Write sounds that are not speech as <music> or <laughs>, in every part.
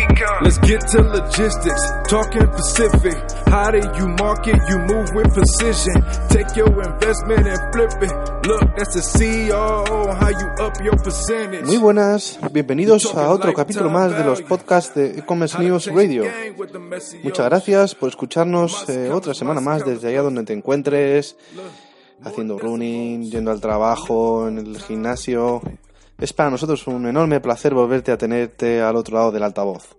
Welcome to Ecom. Let's get to logistics, talking Pacific. How do you market? You move with precision. Take your investment and flip it. Look, that's the CEO. How you up your percentage? Muy buenas, bienvenidos a otro capítulo más de los podcasts de E-Commerce News Radio. Muchas gracias por escucharnos eh, otra semana más desde allá donde te encuentres, haciendo running, yendo al trabajo, en el gimnasio. Es para nosotros un enorme placer volverte a tenerte al otro lado del altavoz.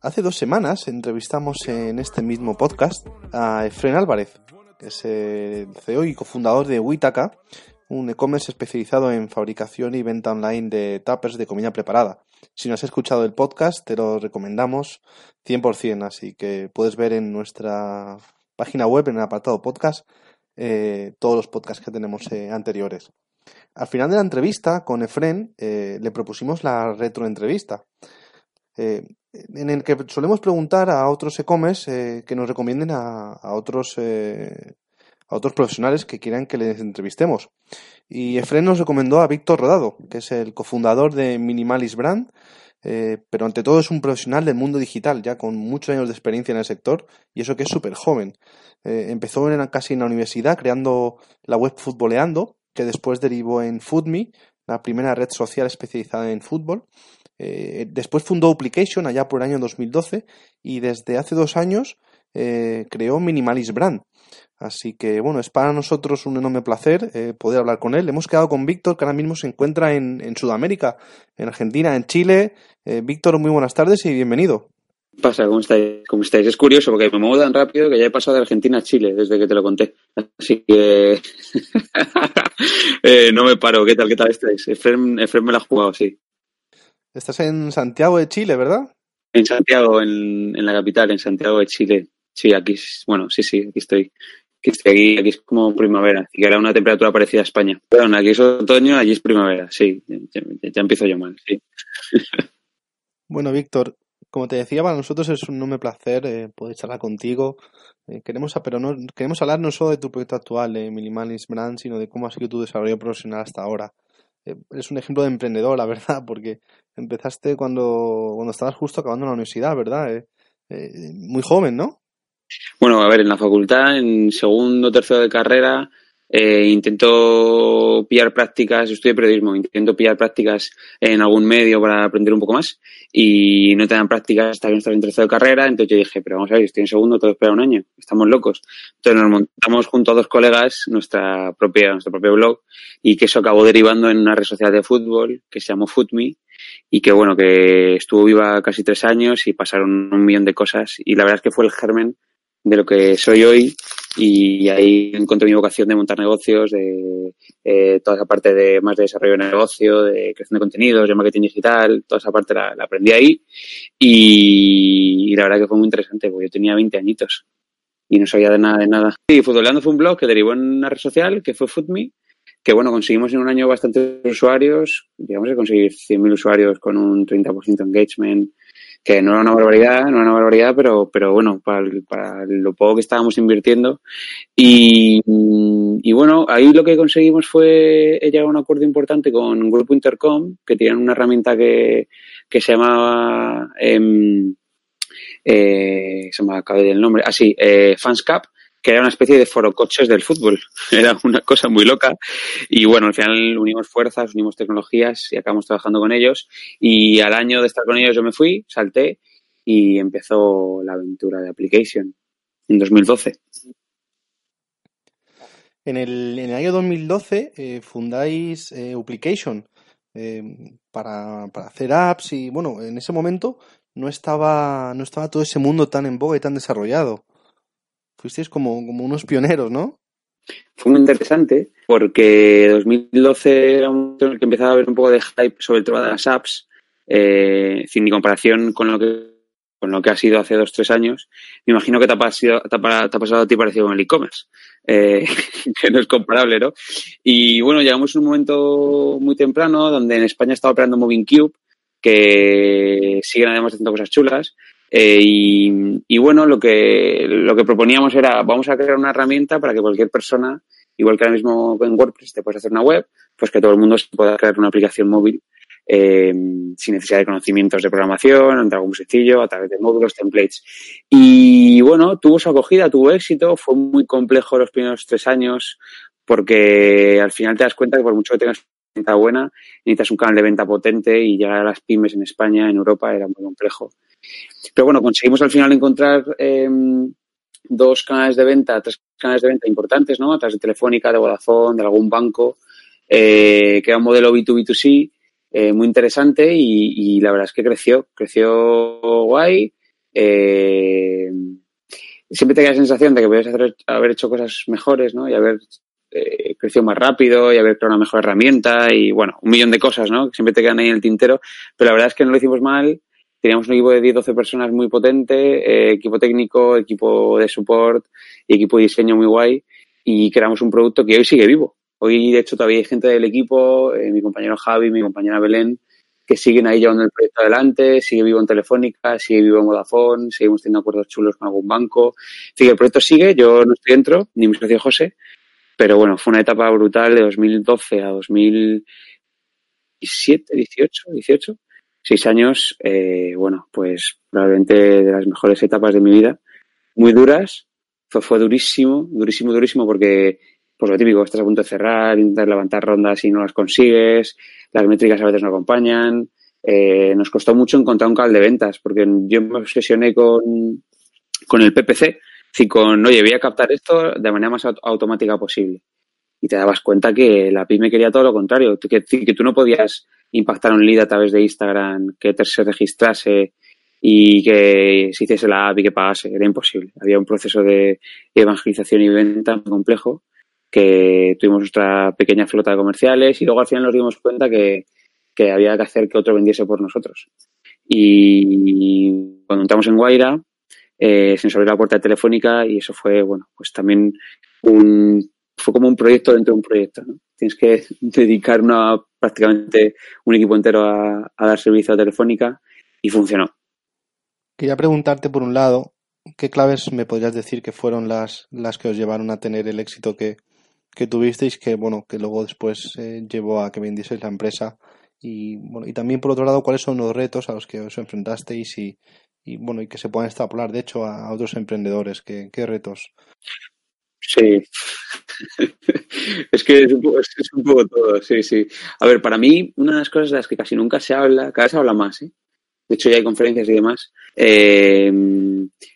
Hace dos semanas entrevistamos en este mismo podcast a Efren Álvarez, que es el CEO y cofundador de Witaka, un e-commerce especializado en fabricación y venta online de tuppers de comida preparada. Si no has escuchado el podcast, te lo recomendamos 100%, así que puedes ver en nuestra página web, en el apartado podcast, eh, todos los podcasts que tenemos eh, anteriores. Al final de la entrevista con Efren eh, le propusimos la retroentrevista, eh, en el que solemos preguntar a otros e-commerce eh, que nos recomienden a, otros a otros profesionales que quieran que les entrevistemos. Y Efren nos recomendó a Víctor Rodado, que es el cofundador de Minimalis Brand, pero ante todo es un profesional del mundo digital, ya con muchos años de experiencia en el sector, y eso que es súper joven. Empezó en, casi en la universidad creando la web Futboleando, que después derivó en Foodme, la primera red social especializada en fútbol. Eh, después fundó Application allá por el año 2012 y desde hace dos años eh, creó Minimalis Brand. Así que bueno, es para nosotros un enorme placer eh, poder hablar con él. Hemos quedado con Víctor, que ahora mismo se encuentra en, Sudamérica, en Argentina, en Chile. Víctor, muy buenas tardes y bienvenido. ¿Qué pasa? ¿Cómo estáis? ¿Cómo estáis? Es curioso porque me muevo tan rápido que ya he pasado de Argentina a Chile desde que te lo conté. Así que <laughs> eh, no me paro. ¿Qué tal? ¿Qué tal estáis? Efrem, Efrem me la ha jugado, sí. Estás en Santiago de Chile, ¿verdad? En Santiago, en, en la capital, en Santiago de Chile. Sí, aquí, bueno, sí, sí, aquí estoy. Aquí estoy, aquí, aquí es como primavera, así que era una temperatura parecida a España. Perdón, aquí es otoño, allí es primavera, sí. Ya, ya- ya empiezo yo mal, sí. <laughs> Bueno, Víctor, como te decía, para nosotros es un enorme placer eh, poder charlar contigo. Eh, queremos, pero no, queremos hablar no solo de tu proyecto actual, de Minimalis Brand, sino de cómo ha sido tu desarrollo profesional hasta ahora. Eh, eres un ejemplo de emprendedor, la <laughs> verdad, porque empezaste cuando, cuando estabas justo acabando la universidad, ¿verdad? Eh, eh, muy joven, ¿no? Bueno, a ver, en la facultad, en segundo, tercero de carrera, eh, intento pillar prácticas, estudio periodismo, intento pillar prácticas en algún medio para aprender un poco más y no te dan prácticas hasta que no estás en tercero de carrera, entonces yo dije, pero vamos a ver, estoy en segundo, todo espera un año, estamos locos. Entonces nos montamos junto a dos colegas nuestra propia, nuestro propio blog y que eso acabó derivando en una red social de fútbol que se llamó Footme y que bueno, que estuvo viva casi tres años y pasaron un millón de cosas y la verdad es que fue el germen de lo que soy hoy y ahí encontré mi vocación de montar negocios, de eh, toda esa parte de más de desarrollo de negocio, de creación de contenidos, de marketing digital, toda esa parte la, la aprendí ahí y, y la verdad que fue muy interesante porque yo tenía 20 añitos y no sabía de nada de nada. Y Futboleando fue un blog que derivó en una red social que fue Foodme, que bueno, conseguimos en un año bastantes usuarios, digamos que conseguir 100.000 usuarios con un 30% engagement, que no era una barbaridad, no era una barbaridad, pero, pero bueno, para, para lo poco que estábamos invirtiendo. Y, y bueno, ahí lo que conseguimos fue llegar a un acuerdo importante con Grupo Intercom, que tienen una herramienta que, que se llamaba, em, eh, se me acaba de el nombre, así, eh, Fanscap, que era una especie de forocoches del fútbol. <laughs> Era una cosa muy loca. Y bueno, al final unimos fuerzas, unimos tecnologías y acabamos trabajando con ellos. Y al año de estar con ellos yo me fui, salté y empezó la aventura de Application en 2012. En el, en el año 2012 eh, fundáis eh, Application eh, para, para hacer apps y bueno, en ese momento no estaba, no estaba todo ese mundo tan en boga y tan desarrollado. Fuisteis como, como unos pioneros, ¿no? Fue muy interesante porque 2012 era un momento en el que empezaba a haber un poco de hype sobre el tema de las apps, eh, sin comparación con lo que con lo que ha sido hace dos tres años. Me imagino que te ha, pasado, te ha pasado a ti parecido con el e-commerce, eh, <laughs> que no es comparable, ¿no? Y bueno, llegamos a un momento muy temprano donde en España estaba operando Moving Cube, que siguen además haciendo cosas chulas. Eh, y, y, bueno, lo que, lo que proponíamos era, vamos a crear una herramienta para que cualquier persona, igual que ahora mismo en WordPress te puedes hacer una web, pues que todo el mundo pueda crear una aplicación móvil eh, sin necesidad de conocimientos de programación, algo muy sencillo, a través de módulos, templates. Y bueno, tuvo su acogida, tuvo éxito, fue muy complejo los primeros tres años, porque al final te das cuenta que por mucho que tengas una venta buena, necesitas un canal de venta potente y llegar a las pymes en España, en Europa, era muy complejo. Pero bueno, conseguimos al final encontrar eh, dos canales de venta, tres canales de venta importantes, ¿no? A través de Telefónica, de Vodafone, de algún banco, eh, que era un modelo B2B2C eh, muy interesante y, y, la verdad es que creció, creció guay. Eh, siempre te queda la sensación de que podías hacer, haber hecho cosas mejores, ¿no? Y haber eh, crecido más rápido y haber creado una mejor herramienta y, bueno, un millón de cosas, ¿no? Que siempre te quedan ahí en el tintero. Pero la verdad es que no lo hicimos mal. Teníamos un equipo de 10-12 personas muy potente, eh, equipo técnico, equipo de support y equipo de diseño muy guay. Y creamos un producto que hoy sigue vivo. Hoy, de hecho, todavía hay gente del equipo, eh, mi compañero Javi, mi compañera Belén, que siguen ahí llevando el proyecto adelante, sigue vivo en Telefónica, sigue vivo en Vodafone, seguimos teniendo acuerdos chulos con algún banco. Así que el proyecto sigue, yo no estoy dentro, ni mi socio José, pero bueno, fue una etapa brutal de 2012 a 2017, 18, 18, seis años, eh, bueno, pues probablemente de las mejores etapas de mi vida, muy duras, fue, durísimo, durísimo, durísimo porque pues lo típico, estás a punto de cerrar, intentar levantar rondas y no las consigues, las métricas a veces no acompañan. Eh, nos costó mucho encontrar un canal de ventas, porque yo me obsesioné con, con el PPC, y con, oye, voy a captar esto de manera más automática posible. Y te dabas cuenta que la pyme quería todo lo contrario, que, que tú no podías impactar un lead a través de Instagram, que te se registrase y que se hiciese la app y que pagase, era imposible. Había un proceso de evangelización y venta complejo que tuvimos nuestra pequeña flota de comerciales y luego al final nos dimos cuenta que, que había que hacer que otro vendiese por nosotros. Y cuando entramos en Guaira, eh, se nos abrió la puerta telefónica y eso fue, bueno, pues también un, fue como un proyecto dentro de un proyecto. ¿no? Tienes que <laughs> dedicar una, prácticamente un equipo entero a, a dar servicio a Telefónica y funcionó. Quería preguntarte, por un lado, ¿qué claves me podrías decir que fueron las, las que os llevaron a tener el éxito que, que tuvisteis que bueno que luego después eh, llevó a que vendieseis la empresa y bueno y también por otro lado cuáles son los retos a los que os enfrentasteis y, y bueno y que se puedan extrapolar de hecho a, a otros emprendedores qué, qué retos sí <laughs> es que es un, poco, todo sí sí a ver para mí una de las cosas de las que casi nunca se habla cada vez se habla más ¿eh? de hecho ya hay conferencias y demás eh,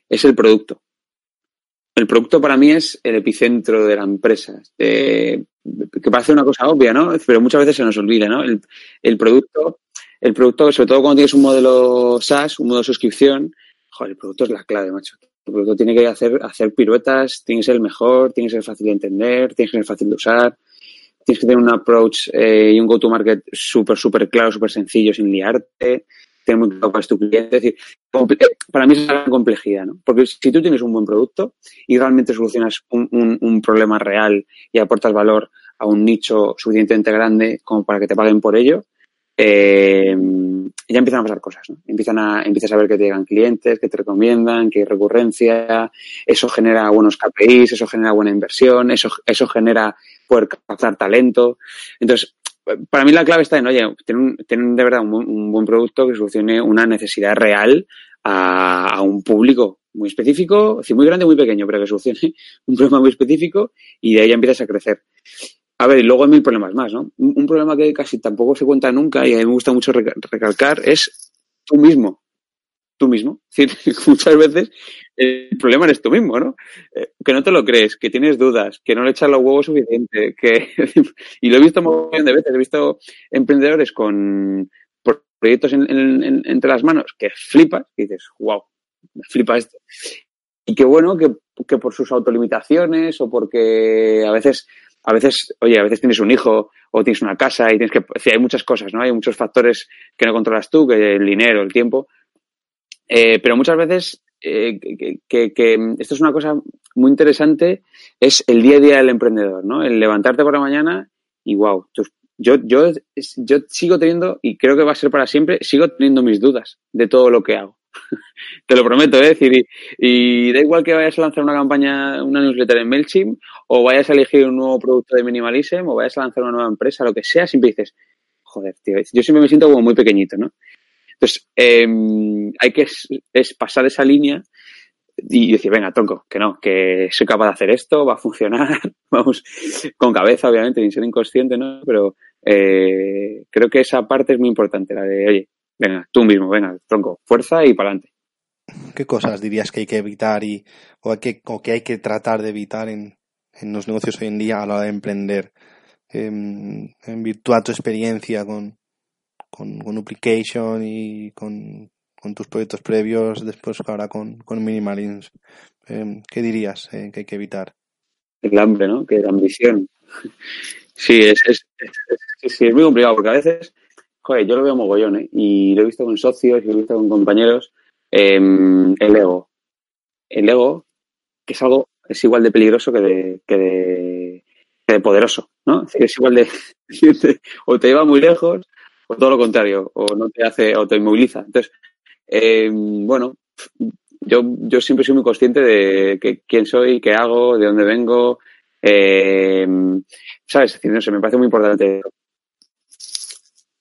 es el producto el producto para mí es el epicentro de la empresa. Que parece una cosa obvia, ¿no? Pero muchas veces se nos olvida, ¿no? El, el, producto, el producto, sobre todo cuando tienes un modelo SaaS, un modelo de suscripción, joder, el producto es la clave, macho. El producto tiene que hacer, hacer piruetas, tiene que ser el mejor, tiene que ser fácil de entender, tiene que ser fácil de usar, tienes que tener un approach eh, y un go-to-market súper, súper claro, súper sencillo, sin liarte tener muy claro cuál es tu cliente. Es decir, para mí es una gran complejidad, ¿no? Porque si tú tienes un buen producto y realmente solucionas un, un, problema real y aportas valor a un nicho suficientemente grande como para que te paguen por ello, eh, ya empiezan a pasar cosas, ¿no? Empiezan a, empiezas a ver que te llegan clientes, que te recomiendan, que hay recurrencia, eso genera buenos KPIs, eso genera buena inversión, eso, eso genera poder captar talento. Entonces, para mí la clave está en, oye, tener, tener de verdad un, un, buen producto que solucione una necesidad real a, a, un público muy específico, es decir, muy grande, muy pequeño, pero que solucione <laughs> un problema muy específico y de ahí ya empiezas a crecer. A ver, y luego hay mil problemas más, ¿no? Un, problema que casi tampoco se cuenta nunca y a mí me gusta mucho reca- recalcar es tú mismo. Tú mismo. <laughs> Es decir, muchas veces el problema eres tú mismo, ¿no? Eh, que no te lo crees, que tienes dudas, que no le echas los huevos suficiente, que... <laughs> y lo he visto un montón de veces, he visto emprendedores con pro- proyectos en- en- en- entre las manos que flipas, y dices, wow, me flipa esto. Y qué bueno que, que por sus autolimitaciones o porque a veces, a veces, oye, a veces tienes un hijo o tienes una casa y tienes que, decir, hay muchas cosas, ¿no? Hay muchos factores que no controlas tú, que el dinero, el tiempo. Eh, pero muchas veces, eh, que, que- que esto es una cosa muy interesante, es el día a día del emprendedor, ¿no? El levantarte por la mañana y wow, tus- yo, yo, yo sigo teniendo, y creo que va a ser para siempre, sigo teniendo mis dudas de todo lo que hago. <laughs> Te lo prometo, ¿eh? Es decir, y, da igual que vayas a lanzar una campaña, una newsletter en MailChimp, o vayas a elegir un nuevo producto de Minimalism, o vayas a lanzar una nueva empresa, lo que sea, siempre dices, joder, tío, yo siempre me siento como muy pequeñito, ¿no? Entonces, eh, hay que es, es pasar esa línea y decir, venga, tronco, que no, que soy capaz de hacer esto, va a funcionar, <laughs> vamos, con cabeza, obviamente, sin ser inconsciente, ¿no? Pero eh, creo que esa parte es muy importante, la de, oye, venga, tú mismo, venga, tronco, fuerza y para adelante. ¿Qué cosas dirías que hay que evitar y, o, hay que, o que hay que tratar de evitar en, en los negocios hoy en día a la hora de emprender? En, en virtud a tu experiencia con, con, con Duplication y con, con tus proyectos previos, después ahora con, con Minimalism. Eh, ¿Qué dirías eh, que hay que evitar? El hambre, ¿no? Que la ambición. <laughs> Sí, es, es, es, es muy complicado porque a veces, joder, yo lo veo mogollón, ¿eh? Y lo he visto con socios y lo he visto con compañeros. eh, el ego. El ego, que es algo, es igual de peligroso que de, que de, que de poderoso, ¿no? Es igual de, o te lleva muy lejos, o todo lo contrario, o no te hace, o te inmoviliza. Entonces, eh, bueno, yo, yo siempre soy muy consciente de que, quién soy, qué hago, de dónde vengo, eh, ¿sabes? Es no sé, me parece muy importante.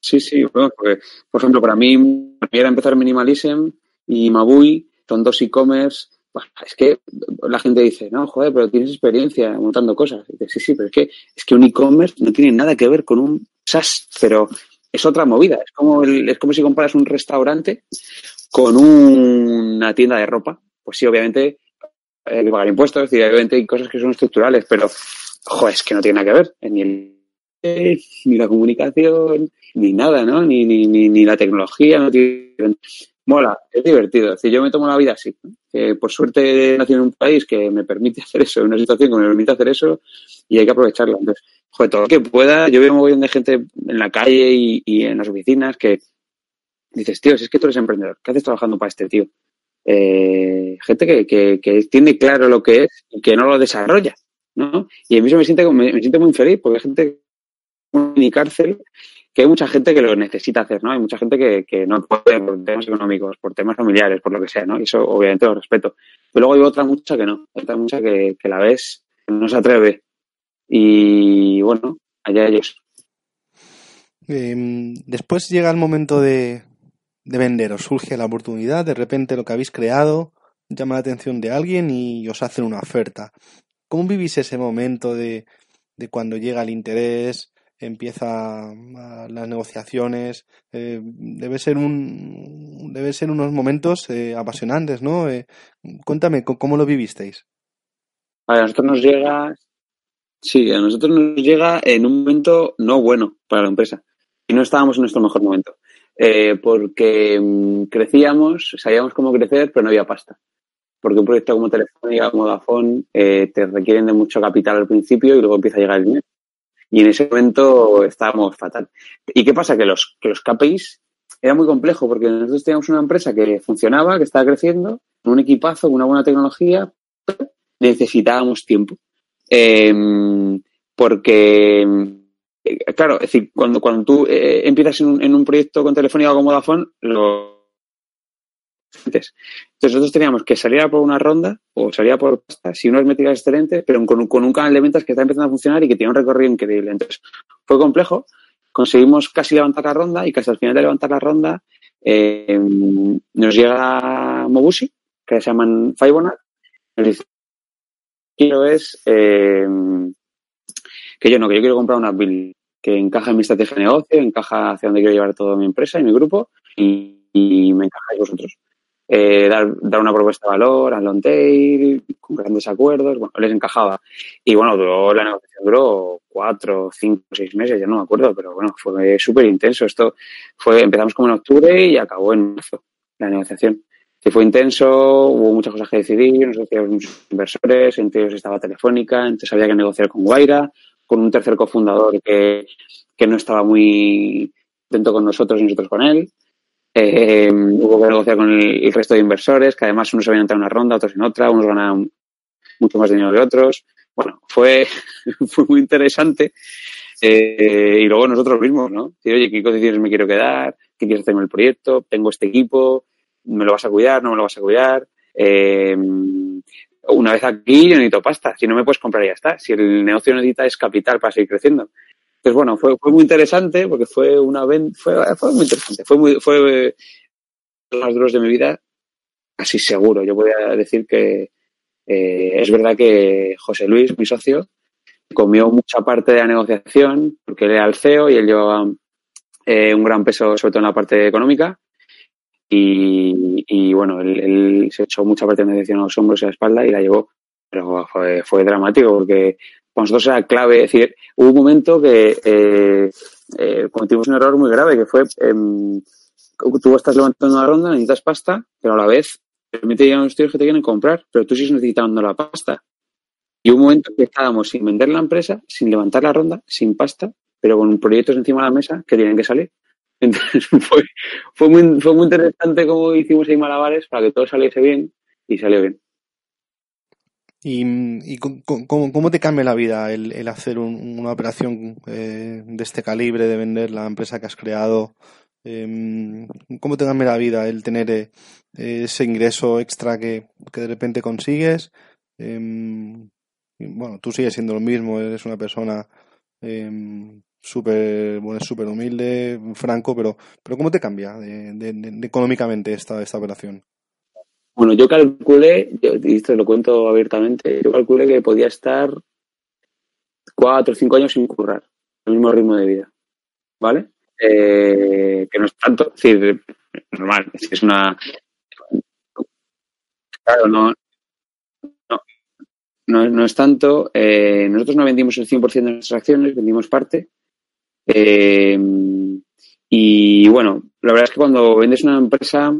Sí, sí, bueno, porque, por ejemplo, para mí, era empezar Minimalism y Mabui, son dos e-commerce. Bah, Es que la gente dice, no, joder, pero tienes experiencia montando cosas. Y dices, sí, sí, pero es que, es que un e-commerce no tiene nada que ver con un SaaS, pero es otra movida. Es como, el- es como si comparas un restaurante con una tienda de ropa. Pues sí, obviamente hay que pagar impuestos y obviamente hay cosas que son estructurales, pero joder, es que no tiene nada que ver. eh, Ni el eh, ni la comunicación, ni nada, ¿no? Ni, ni, ni, ni la tecnología, no tiene... Mola, es divertido. Es decir, yo me tomo la vida así. Que por suerte nacido en un país que me permite <laughs> hacer eso, en una situación que me permite hacer eso y hay que aprovecharla. Entonces, joder, todo lo que pueda. Yo veo un montón de gente en la calle y, en las oficinas que dices, tío, si es que tú eres emprendedor, ¿qué haces trabajando para este tío? Eh, gente que, que, tiene claro lo que es y que no lo desarrolla, ¿no? Y a mí eso me siente, me, me siente muy infeliz porque hay gente en mi cárcel que hay mucha gente que lo necesita hacer, ¿no? Hay mucha gente que, que no puede por temas económicos, por temas familiares, por lo que sea, ¿no? Y eso obviamente lo respeto. Pero luego hay otra mucha que no, otra mucha que, que la ves, no se atreve. Y bueno, allá ellos. Eh, después llega el momento de, de vender, os surge la oportunidad, de repente lo que habéis creado llama la atención de alguien y os hacen una oferta. ¿Cómo vivís ese momento de, de cuando llega el interés, empieza las negociaciones? Eh, debe ser un debe ser unos momentos eh, apasionantes, ¿no? Eh, cuéntame ¿cómo- lo vivisteis. A nosotros nos llega, sí, a nosotros nos llega en un momento no bueno para la empresa. Y no estábamos en nuestro mejor momento. Eh, porque mm, crecíamos, sabíamos cómo crecer, pero no había pasta. Porque un proyecto como Telefónica, como Vodafone, te requieren de mucho capital al principio y luego empieza a llegar el dinero. Y en ese momento estábamos fatal. ¿Y qué pasa? Que los, que los KPIs era muy complejo porque nosotros teníamos una empresa que funcionaba, que estaba creciendo, un equipazo, con una buena tecnología, necesitábamos tiempo. Eh, porque, eh, claro, es decir, cuando, cuando tú eh, empiezas en un, en un proyecto con Telefónica o con Vodafone, lo. Entonces nosotros teníamos que salir por una ronda o salir por pasta, si unas métricas excelentes, pero con, con un canal de ventas que está empezando a funcionar y que tiene un recorrido increíble. Entonces fue complejo, conseguimos casi levantar la ronda y casi al final de levantar la ronda eh, nos llega Mobusi, que se llaman Fibonacci. El quiero es eh, que yo no, que yo quiero comprar una build que encaja en mi estrategia de negocio, encaja hacia donde quiero llevar toda mi empresa y mi grupo y, y me encajáis vosotros. Eh, dar, dar una propuesta de valor a long tail, con grandes acuerdos, bueno, les encajaba. Y bueno, duró, la negociación duró cuatro, cinco, seis meses, ya no me acuerdo, pero bueno, fue súper intenso. Esto fue, empezamos como en octubre y acabó en marzo la negociación. Sí, fue intenso, hubo muchas cosas que decidir, nos asociamos muchos inversores, entre ellos estaba Telefónica, entonces había que negociar con Guaira, con un tercer cofundador que, que no estaba muy atento con nosotros y nosotros con él. Eh, hubo que negociar con el, resto de inversores, que además unos habían entrado en una ronda, otros en otra, unos ganaban mucho más dinero que otros. Bueno, fue, <laughs> fue muy interesante. Eh, y luego nosotros mismos, ¿no? Oye, ¿qué condiciones me quiero quedar? ¿Qué quieres hacer con el proyecto? ¿Tengo este equipo? ¿Me lo vas a cuidar? ¿No me lo vas a cuidar? Eh, una vez aquí yo necesito pasta. Si no me puedes comprar ya está. Si el negocio necesita es capital para seguir creciendo. Entonces, bueno, fue, fue muy interesante porque fue una fue, fue muy interesante. Fue muy, fue los duros de mi vida, así seguro. Yo podría decir que eh, es verdad que José Luis, mi socio, comió mucha parte de la negociación porque él era el CEO y él llevaba eh, un gran peso, sobre todo en la parte económica. Y, y bueno, él, él, se echó mucha parte de la negociación a los hombros y a la espalda y la llevó. Pero fue, fue dramático porque para nosotros era clave. Es decir, hubo un momento que eh, eh, cometimos un error muy grave, que fue, eh, tú estás levantando una ronda, necesitas pasta, pero a la vez realmente llegan unos tíos que te quieren comprar, pero tú sigues necesitando la pasta. Y hubo un momento que estábamos sin vender la empresa, sin levantar la ronda, sin pasta, pero con proyectos encima de la mesa que tienen que salir. <laughs> Entonces fue, fue, muy, fue muy interesante cómo hicimos ahí malabares para que todo saliese bien y salió bien. ¿Y, y cómo, te cambia la vida el, hacer un, una operación eh, de este calibre, de vender la empresa que has creado? Eh, ¿Cómo te cambia la vida el tener eh, ese ingreso extra que, de repente consigues? bueno, tú sigues siendo lo mismo, eres una persona súper bueno, super humilde, franco, pero, pero ¿cómo te cambia de, de, económicamente esta, esta operación? Bueno, yo calculé, y esto lo cuento abiertamente, yo calculé que podía estar cuatro o cinco años sin currar, el mismo ritmo de vida, ¿vale? Eh, que no es tanto, es decir, normal, es una... Claro, no, no, no, no es tanto. Eh, nosotros no vendimos el 100% de nuestras acciones, vendimos parte. Eh, y bueno, la verdad es que cuando vendes una empresa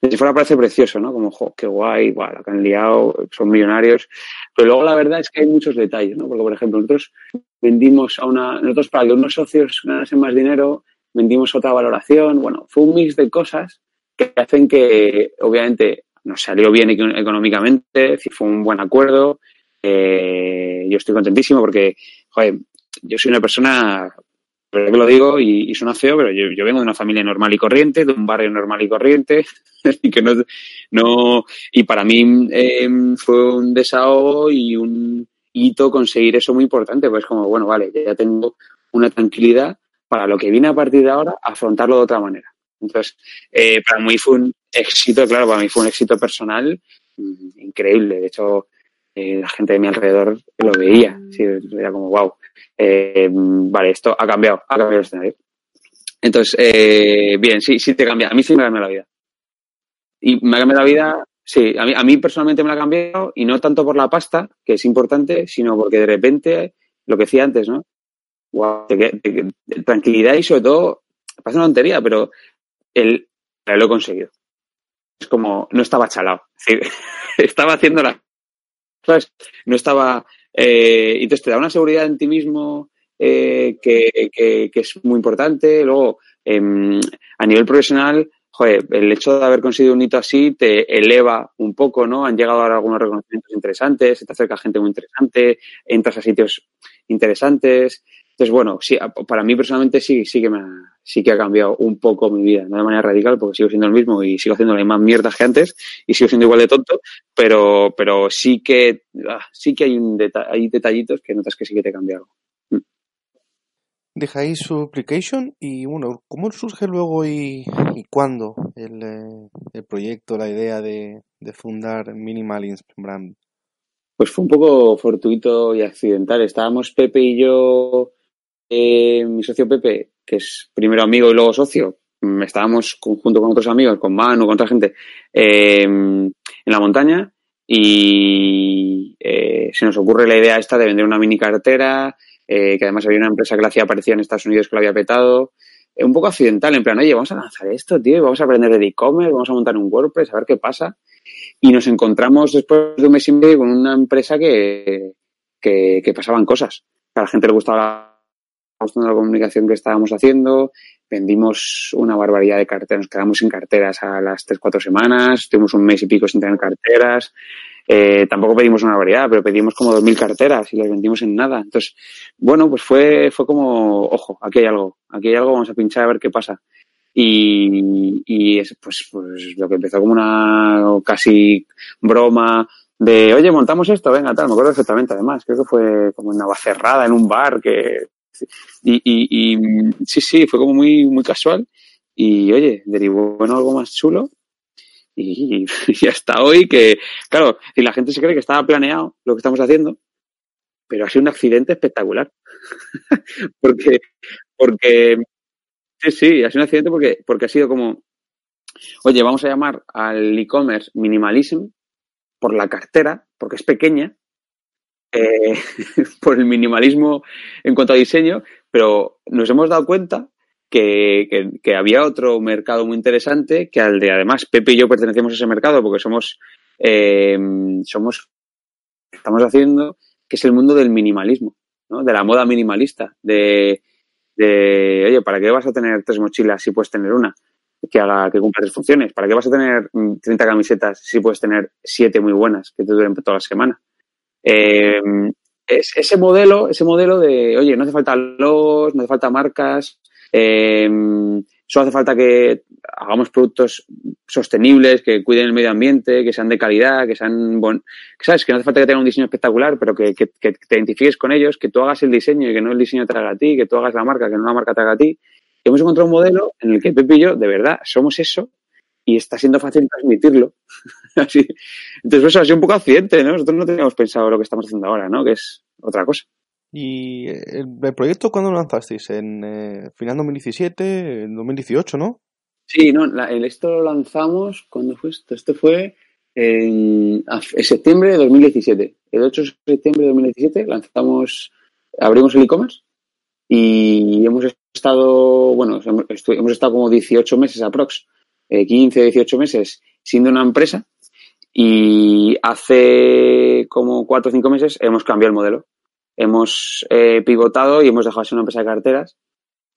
desde fuera parece precioso, ¿no? Como, jo, qué guay, guau, la que han liado, son millonarios. Pero luego la verdad es que hay muchos detalles, ¿no? Porque, por ejemplo, nosotros vendimos a una, nosotros para que unos socios ganasen más dinero, vendimos otra valoración. Bueno, fue un mix de cosas que hacen que, obviamente, nos salió bien económicamente, fue un buen acuerdo. Eh, yo estoy contentísimo porque, joder, yo soy una persona pero que lo digo y, y suena feo, pero yo, vengo de una familia normal y corriente, de un barrio normal y corriente, <laughs> y que no, no, y para mí eh, fue un desahogo y un hito conseguir eso muy importante, pues como, bueno, vale, ya tengo una tranquilidad para lo que viene a partir de ahora, afrontarlo de otra manera. Entonces, eh, para mí fue un éxito, claro, para mí fue un éxito personal mmm, increíble. De hecho, eh, la gente de mi alrededor lo veía, sí, era como, wow, eh, vale, esto ha cambiado, ha cambiado el escenario. Entonces, eh, bien, sí, sí te cambia. A mí sí me cambia la vida. Y me ha cambiado la vida, sí, a mí, a mí personalmente me la ha cambiado y no tanto por la pasta, que es importante, sino porque de repente, lo que decía antes, ¿no? Wow, de, de, tranquilidad y sobre todo, pasa una tontería, pero el, lo he conseguido. Es como, no estaba chalado. <laughs> Estaba haciendo la No estaba... Eh, entonces te da una seguridad en ti mismo eh, que, es muy importante. Luego, eh, a nivel profesional, joder, el hecho de haber conseguido un hito así te eleva un poco, ¿no? Han llegado ahora algunos reconocimientos interesantes, se te acerca gente muy interesante, entras a sitios interesantes. Entonces, bueno, sí, para mí personalmente sí, sí que me ha, sí que ha cambiado un poco mi vida, no de manera radical, porque sigo siendo el mismo y sigo haciendo las mismas mierdas que antes y sigo siendo igual de tonto, pero, pero sí que, ah, sí que hay, un deta hay detallitos que notas que sí que te cambia algo. Mm. Dejáis su application y bueno, ¿cómo surge luego y, y cuándo el, eh, el, proyecto, la idea de, de fundar Minimalism Brand? Pues fue un poco fortuito y accidental. Estábamos Pepe y yo, eh, mi socio Pepe, que es primero amigo y luego socio, mm, estábamos junto con otros amigos, con Manu, con otra gente, eh, en la montaña y eh, se nos ocurre la idea esta de vender una mini cartera, eh, que además había una empresa que la hacía parecida en Estados Unidos que lo había petado. Eh, un poco accidental, en plan, oye, vamos a lanzar esto, tío, vamos a aprender de e-commerce, vamos a montar un WordPress, a ver qué pasa. Y nos encontramos después de un mes y medio con una empresa que, que, pasaban cosas. A la gente le gustaba la, gustando la comunicación que estábamos haciendo, vendimos una barbaridad de carteras, nos quedamos sin carteras a las 3-4 semanas, estuvimos un mes y pico sin tener carteras. Eh, tampoco pedimos una variedad, pero pedimos como 2.000 carteras y las vendimos en nada. Entonces, bueno, pues fue, fue como, ojo, aquí hay algo, aquí hay algo, vamos a pinchar a ver qué pasa. Y, y es, pues, pues lo que empezó como una casi broma de, oye, montamos esto, venga, tal, me acuerdo perfectamente además, creo que fue como en Navacerrada, en un bar, que, y, y, y sí, sí, fue como muy, muy casual. Y oye, derivó en algo más chulo. <laughs> Y, hasta hoy que, claro, y la gente se cree que estaba planeado lo que estamos haciendo, pero ha sido un accidente espectacular. <laughs> porque, porque, sí, sí, ha sido un accidente porque, porque ha sido como, oye, vamos a llamar al e-commerce minimalism por la cartera, porque es pequeña, eh, <laughs> por el minimalismo en cuanto a diseño, pero nos hemos dado cuenta que, había otro mercado muy interesante, que al de además Pepe y yo pertenecemos a ese mercado porque somos, eh, somos, estamos haciendo, que es el mundo del minimalismo, ¿no? de la moda minimalista, de, de, oye, ¿para qué vas a tener tres mochilas si puedes tener una? Que haga, que cumpla tres funciones. ¿Para qué vas a tener 30 camisetas si puedes tener siete muy buenas que te duren toda la semana? Eh, es, ese modelo, ese modelo de, oye, no hace falta los, no hace falta marcas, eh, solo hace falta que hagamos productos sostenibles, que cuiden el medio ambiente, que sean de calidad, que sean bon... sabes, que no hace falta que tengan un diseño espectacular, pero que, que, que, te identifiques con ellos, que tú hagas el diseño y que no el diseño te haga a ti, que tú hagas la marca, que no la marca te haga a ti. Hemos encontrado un modelo en el que Pepe y yo, de verdad, somos eso y está siendo fácil transmitirlo. <laughs> Así. Entonces, eso ha sido un poco accidente, ¿no? Nosotros no teníamos pensado lo que estamos haciendo ahora, ¿no? Que es otra cosa. ¿Y el, el proyecto cuándo lo lanzasteis? ¿En eh, final 2017, en 2018, no? Sí, no, la, el, esto lo lanzamos, ¿cuándo fue esto? Esto fue en, en, septiembre de 2017. El 8 de septiembre de 2017 lanzamos, abrimos el e-commerce y hemos estado, bueno, hemos, hemos estado como 18 meses aprox, eh, 15, 18 meses siendo una empresa y hace como 4 o 5 meses hemos cambiado el modelo. Hemos eh, pivotado y hemos dejado de ser una empresa de carteras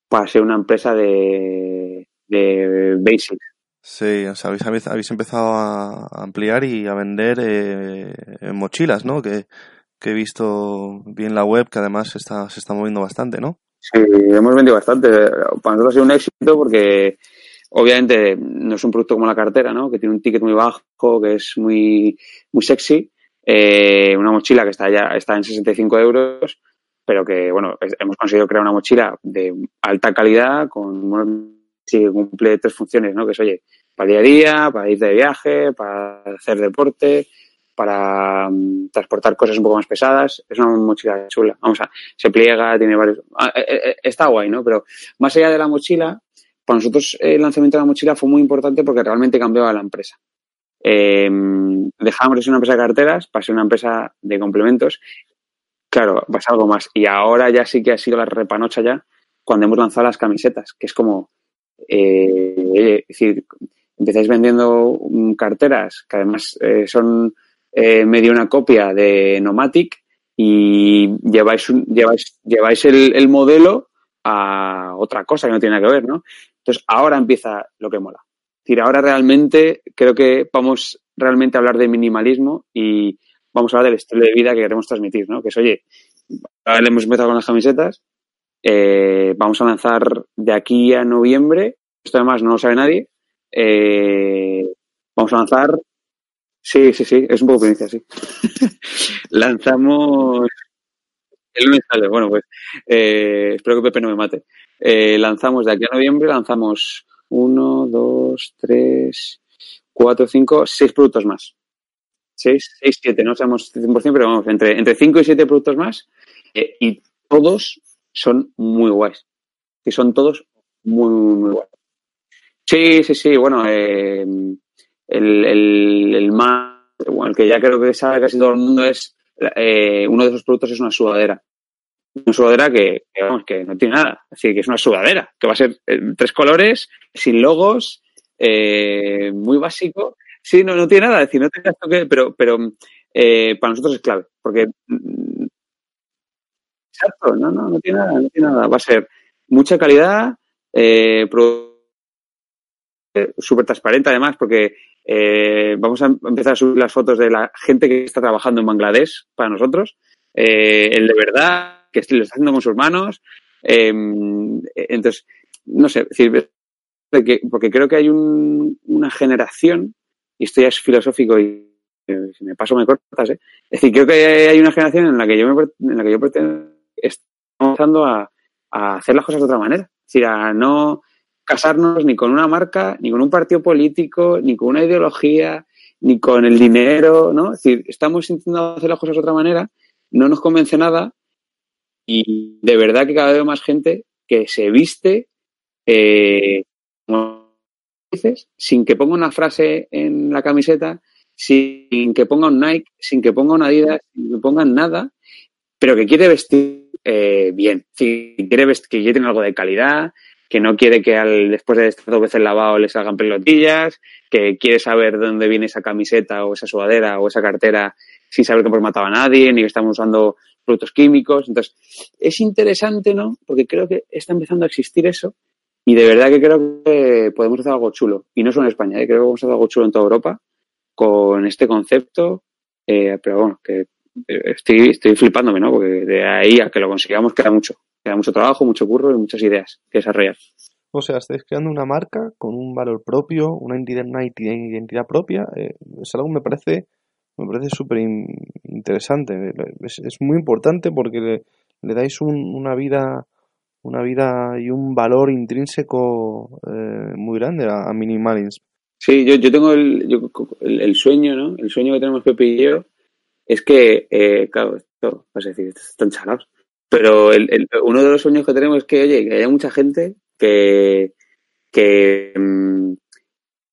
para ser una empresa de, de basics. Sí, o sea, habéis, habéis empezado a ampliar y a vender eh, mochilas, ¿no? Que, que, he visto bien la web, que además está, se está moviendo bastante, ¿no? Sí, hemos vendido bastante. Para nosotros ha sido un éxito porque obviamente no es un producto como la cartera, ¿no? Que tiene un ticket muy bajo, que es muy, muy sexy. Eh, una mochila que está ya está en 65 euros, pero que, bueno, hemos conseguido crear una mochila de alta calidad con, bueno, sí, cumple tres funciones, ¿no? Que es, oye, para día a día, para ir de viaje, para hacer deporte, para um, transportar cosas un poco más pesadas. Es una mochila chula. Vamos a, se pliega, tiene varios. Ah, eh, eh, está guay, ¿no? Pero más allá de la mochila, para nosotros el lanzamiento de la mochila fue muy importante porque realmente cambiaba la empresa. Eh, dejamos de ser una empresa de carteras para ser una empresa de complementos. Claro, pasa algo más. Y ahora ya sí que ha sido la repanocha ya cuando hemos lanzado las camisetas, que es como, eh, decir, empezáis vendiendo carteras que además eh, son eh, medio una copia de Nomatic y lleváis, lleváis, lleváis el, modelo a otra cosa que no tiene nada que ver, ¿no? Entonces ahora empieza lo que mola. Es ahora realmente creo que vamos realmente a hablar de minimalismo y vamos a hablar del estilo de vida que queremos transmitir, ¿no? Que es, oye, ahora hemos empezado con las camisetas, eh, vamos a lanzar de aquí a noviembre, esto además no lo sabe nadie, eh, vamos a lanzar. Sí, sí, sí, es un poco primicia, sí. <laughs> Lanzamos. El lunes sale, bueno, pues eh, espero que Pepe no me mate. Eh, lanzamos de aquí a noviembre, lanzamos uno, dos, tres, cuatro, cinco, seis productos más. 6, 6 7, no sabemos 100%, pero vamos, entre, entre 5 y 7 productos más eh, y todos son muy guays. Y son todos muy, muy guays. Sí, sí, sí, bueno, el, el, el más, bueno, el que ya creo que sabe casi todo el mundo es, eh, uno de esos productos es una sudadera. Una sudadera que, vamos, que no tiene nada. Así que es una sudadera, que va a ser en tres colores, sin logos, eh, muy básico. Sí, no, no tiene nada, es decir, no tiene que, pero, pero eh, para nosotros es clave, porque mm, exacto, no, no, no tiene nada, no tiene nada. Va a ser mucha calidad, eh, súper transparente además, porque eh, vamos a empezar a subir las fotos de la gente que está trabajando en Bangladesh para nosotros, eh, el de verdad, que lo está haciendo con sus manos. Eh, entonces, no sé, decir, porque creo que hay un, una generación, y esto ya es filosófico y si me paso me cortas, ¿eh? es decir, creo que hay una generación en la que yo, me, en la que yo pretendo, estoy empezando a, a hacer las cosas de otra manera, es decir, a no casarnos ni con una marca, ni con un partido político, ni con una ideología, ni con el dinero, ¿no? Decir, estamos intentando hacer las cosas de otra manera, no nos convence nada y de verdad que cada vez más gente que se viste, eh, como dices, sin que ponga una frase en la camiseta, sin que ponga un Nike, sin que ponga una Adidas, sin que pongan nada, pero que quiere vestir eh, bien, quiere vestir, que quiere tener algo de calidad, que no quiere que al, después de estar dos veces lavado le salgan pelotillas, que quiere saber de dónde viene esa camiseta o esa sudadera o esa cartera sin saber que hemos matado a nadie, ni que estamos usando productos químicos. Entonces, es interesante, ¿no? Porque creo que está empezando a existir eso y de verdad que creo que podemos hacer algo chulo. Y no solo en España, ¿eh? creo que podemos hacer algo chulo en toda Europa con este concepto, eh, pero bueno, que estoy, estoy flipándome, ¿no? Porque de ahí a que lo consigamos queda mucho. Queda mucho trabajo, mucho curro y muchas ideas que desarrollar. O sea, estáis creando una marca con un valor propio, una identidad, una identidad propia. Eh, es algo que me parece me parece súper in, interesante. Es, es, muy importante porque le, le dais un, una vida una vida y un valor intrínseco eh, muy grande a, a Minimalins. Sí, yo, yo tengo el, yo, el, el, sueño, ¿no? El sueño que tenemos Pepe y yo es que, eh, claro, esto, vas a decir, están chalados. Pero el, el, uno de los sueños que tenemos es que, oye, que haya mucha gente que, que, mm,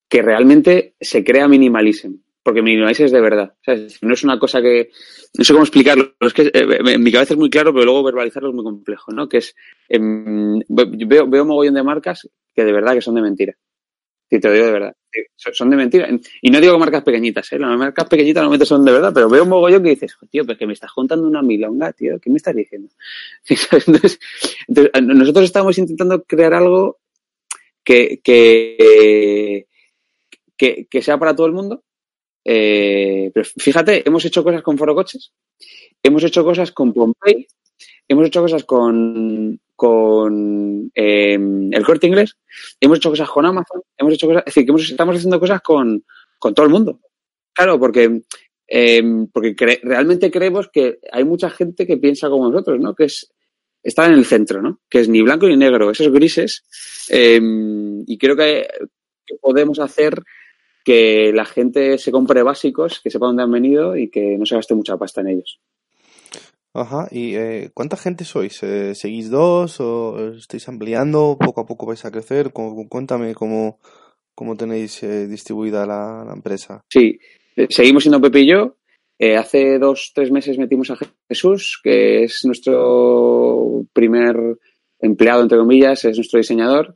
que realmente se crea minimalism. Porque minimalism es de verdad. ¿sabes? No es una cosa que. No sé cómo explicarlo. Es que eh, en mi cabeza es muy claro, pero luego verbalizarlo es muy complejo, ¿no? Que es. Eh, veo, veo mogollón de marcas que de verdad que son de mentira. Si te lo digo de verdad. Son de mentira. Y no digo marcas pequeñitas, ¿eh? Las marcas pequeñitas normalmente son de verdad, pero veo un mogollón que dices, tío, pero que me estás contando una milonga, tío. ¿Qué me estás diciendo? <laughs> Entonces nosotros estamos intentando crear algo que, que, que, que sea para todo el mundo. Eh, pero fíjate, hemos hecho cosas con Foro Coches, hemos hecho cosas con Pompey, hemos hecho cosas con, con eh, el corte inglés, hemos hecho cosas con Amazon, hemos hecho cosas, es decir, que hemos, estamos haciendo cosas con, con todo el mundo. Claro, porque, eh, porque realmente creemos que hay mucha gente que piensa como nosotros, ¿no? Que es estar en el centro, ¿no? Que es ni blanco ni negro, esos grises. Eh, y creo que podemos hacer que la gente se compre básicos, que sepa dónde han venido y que no se gaste mucha pasta en ellos. Ajá, ¿y eh, cuánta gente sois? Eh, ¿Seguís dos o estáis ampliando? ¿Poco a poco vais a crecer? Cuéntame cómo, cómo tenéis eh, distribuida la, la, empresa. Sí, seguimos siendo Pepe y yo. Eh, hace dos, tres meses metimos a Jesús, que es nuestro primer empleado, entre comillas, es nuestro diseñador,